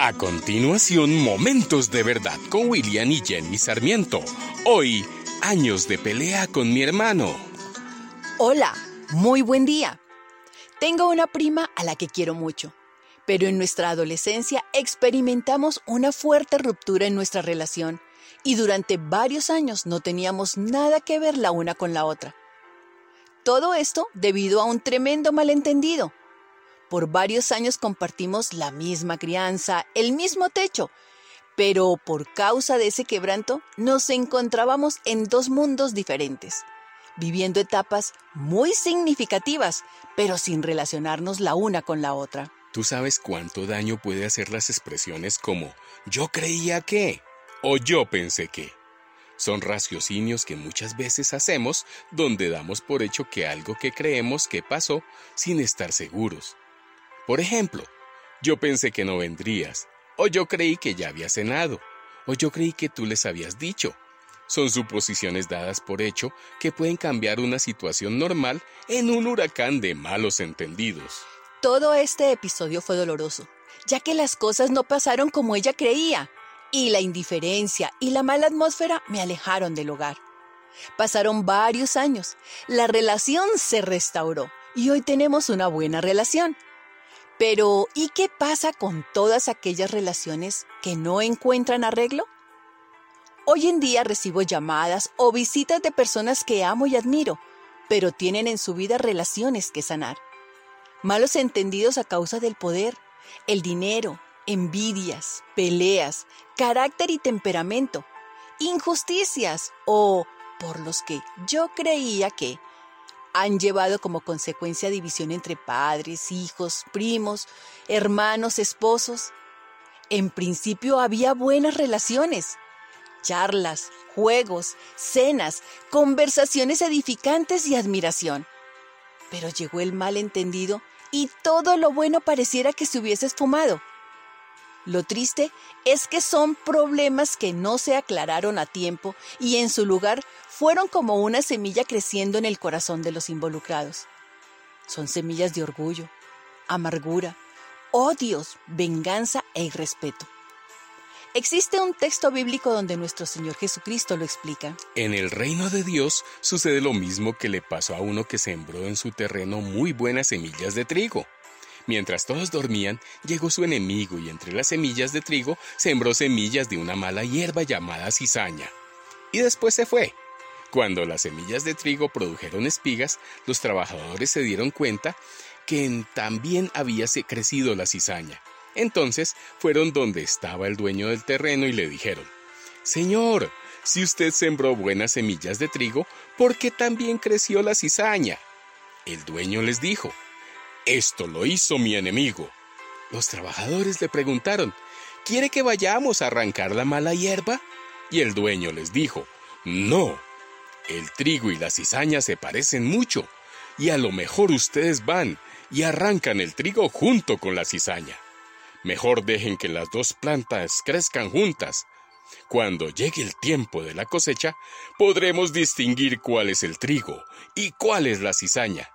A continuación, Momentos de Verdad con William y Jenny Sarmiento. Hoy, años de pelea con mi hermano. Hola, muy buen día. Tengo una prima a la que quiero mucho, pero en nuestra adolescencia experimentamos una fuerte ruptura en nuestra relación y durante varios años no teníamos nada que ver la una con la otra. Todo esto debido a un tremendo malentendido por varios años compartimos la misma crianza, el mismo techo, pero por causa de ese quebranto nos encontrábamos en dos mundos diferentes, viviendo etapas muy significativas, pero sin relacionarnos la una con la otra. ¿Tú sabes cuánto daño puede hacer las expresiones como yo creía que o yo pensé que? Son raciocinios que muchas veces hacemos donde damos por hecho que algo que creemos que pasó sin estar seguros. Por ejemplo, yo pensé que no vendrías, o yo creí que ya había cenado, o yo creí que tú les habías dicho. Son suposiciones dadas por hecho que pueden cambiar una situación normal en un huracán de malos entendidos. Todo este episodio fue doloroso, ya que las cosas no pasaron como ella creía, y la indiferencia y la mala atmósfera me alejaron del hogar. Pasaron varios años, la relación se restauró y hoy tenemos una buena relación. Pero, ¿y qué pasa con todas aquellas relaciones que no encuentran arreglo? Hoy en día recibo llamadas o visitas de personas que amo y admiro, pero tienen en su vida relaciones que sanar. Malos entendidos a causa del poder, el dinero, envidias, peleas, carácter y temperamento, injusticias o por los que yo creía que han llevado como consecuencia división entre padres, hijos, primos, hermanos, esposos. En principio había buenas relaciones, charlas, juegos, cenas, conversaciones edificantes y admiración. Pero llegó el malentendido y todo lo bueno pareciera que se hubiese esfumado. Lo triste es que son problemas que no se aclararon a tiempo y en su lugar fueron como una semilla creciendo en el corazón de los involucrados. Son semillas de orgullo, amargura, odios, venganza e irrespeto. Existe un texto bíblico donde nuestro Señor Jesucristo lo explica. En el reino de Dios sucede lo mismo que le pasó a uno que sembró en su terreno muy buenas semillas de trigo. Mientras todos dormían, llegó su enemigo y entre las semillas de trigo sembró semillas de una mala hierba llamada cizaña. Y después se fue. Cuando las semillas de trigo produjeron espigas, los trabajadores se dieron cuenta que también había crecido la cizaña. Entonces fueron donde estaba el dueño del terreno y le dijeron, Señor, si usted sembró buenas semillas de trigo, ¿por qué también creció la cizaña? El dueño les dijo, esto lo hizo mi enemigo. Los trabajadores le preguntaron, ¿quiere que vayamos a arrancar la mala hierba? Y el dueño les dijo, no, el trigo y la cizaña se parecen mucho, y a lo mejor ustedes van y arrancan el trigo junto con la cizaña. Mejor dejen que las dos plantas crezcan juntas. Cuando llegue el tiempo de la cosecha, podremos distinguir cuál es el trigo y cuál es la cizaña.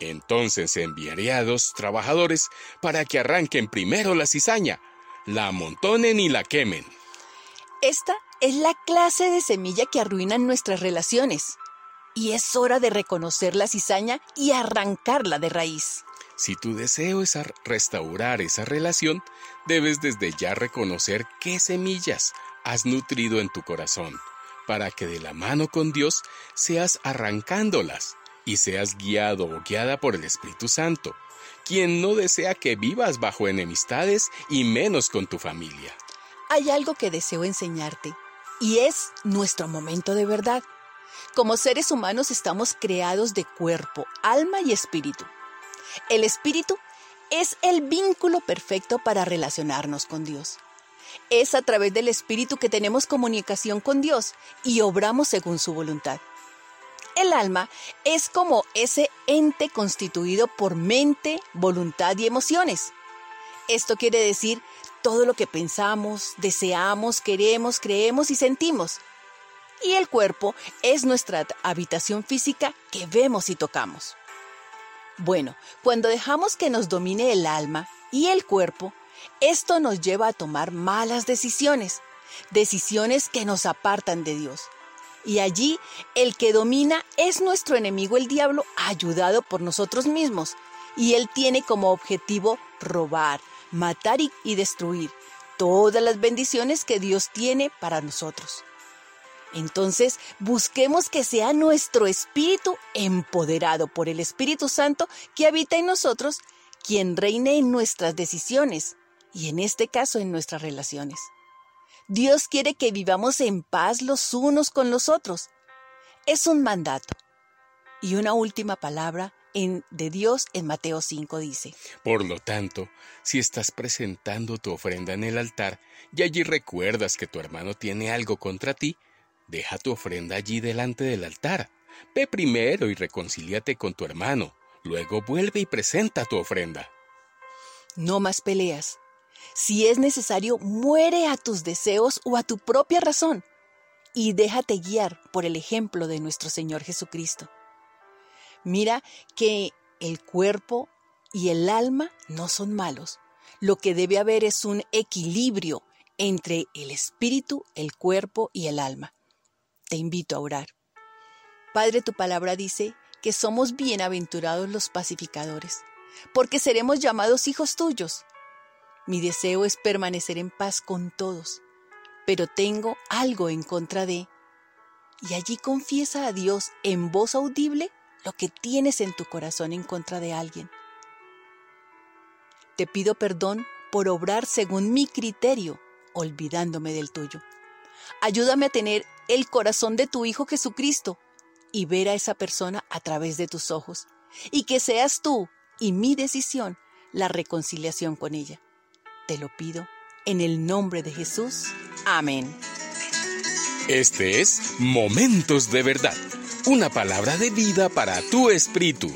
Entonces enviaré a dos trabajadores para que arranquen primero la cizaña, la amontonen y la quemen. Esta es la clase de semilla que arruinan nuestras relaciones. Y es hora de reconocer la cizaña y arrancarla de raíz. Si tu deseo es restaurar esa relación, debes desde ya reconocer qué semillas has nutrido en tu corazón, para que de la mano con Dios seas arrancándolas y seas guiado o guiada por el Espíritu Santo, quien no desea que vivas bajo enemistades y menos con tu familia. Hay algo que deseo enseñarte, y es nuestro momento de verdad. Como seres humanos estamos creados de cuerpo, alma y espíritu. El espíritu es el vínculo perfecto para relacionarnos con Dios. Es a través del espíritu que tenemos comunicación con Dios y obramos según su voluntad. El alma es como ese ente constituido por mente, voluntad y emociones. Esto quiere decir todo lo que pensamos, deseamos, queremos, creemos y sentimos. Y el cuerpo es nuestra habitación física que vemos y tocamos. Bueno, cuando dejamos que nos domine el alma y el cuerpo, Esto nos lleva a tomar malas decisiones, decisiones que nos apartan de Dios. Y allí el que domina es nuestro enemigo el diablo, ayudado por nosotros mismos. Y él tiene como objetivo robar, matar y, destruir todas las bendiciones que Dios tiene para nosotros. Entonces, busquemos que sea nuestro espíritu empoderado por el Espíritu Santo que habita en nosotros, quien reine en nuestras decisiones y en este caso en nuestras relaciones. Dios quiere que vivamos en paz los unos con los otros. Es un mandato. Y una última palabra en, de Dios en Mateo 5 dice. Por lo tanto, si estás presentando tu ofrenda en el altar y allí recuerdas que tu hermano tiene algo contra ti, Deja tu ofrenda allí delante del altar. Ve primero y reconcíliate con tu hermano. Luego vuelve y presenta tu ofrenda. No más peleas. Si es necesario, muere a tus deseos o a tu propia razón y déjate guiar por el ejemplo de nuestro Señor Jesucristo. Mira que el cuerpo y el alma no son malos. Lo que debe haber es un equilibrio entre el espíritu, el cuerpo y el alma te invito a orar. Padre, tu palabra dice que somos bienaventurados los pacificadores, porque seremos llamados hijos tuyos. Mi deseo es permanecer en paz con todos, pero tengo algo en contra de... Y allí confiesa a Dios en voz audible lo que tienes en tu corazón en contra de alguien. Te pido perdón por obrar según mi criterio, olvidándome del tuyo. Ayúdame a tener el corazón de tu Hijo Jesucristo y ver a esa persona a través de tus ojos. Y que seas tú y mi decisión la reconciliación con ella. Te lo pido en el nombre de Jesús. Amén. Este es Momentos de Verdad, una palabra de vida para tu espíritu.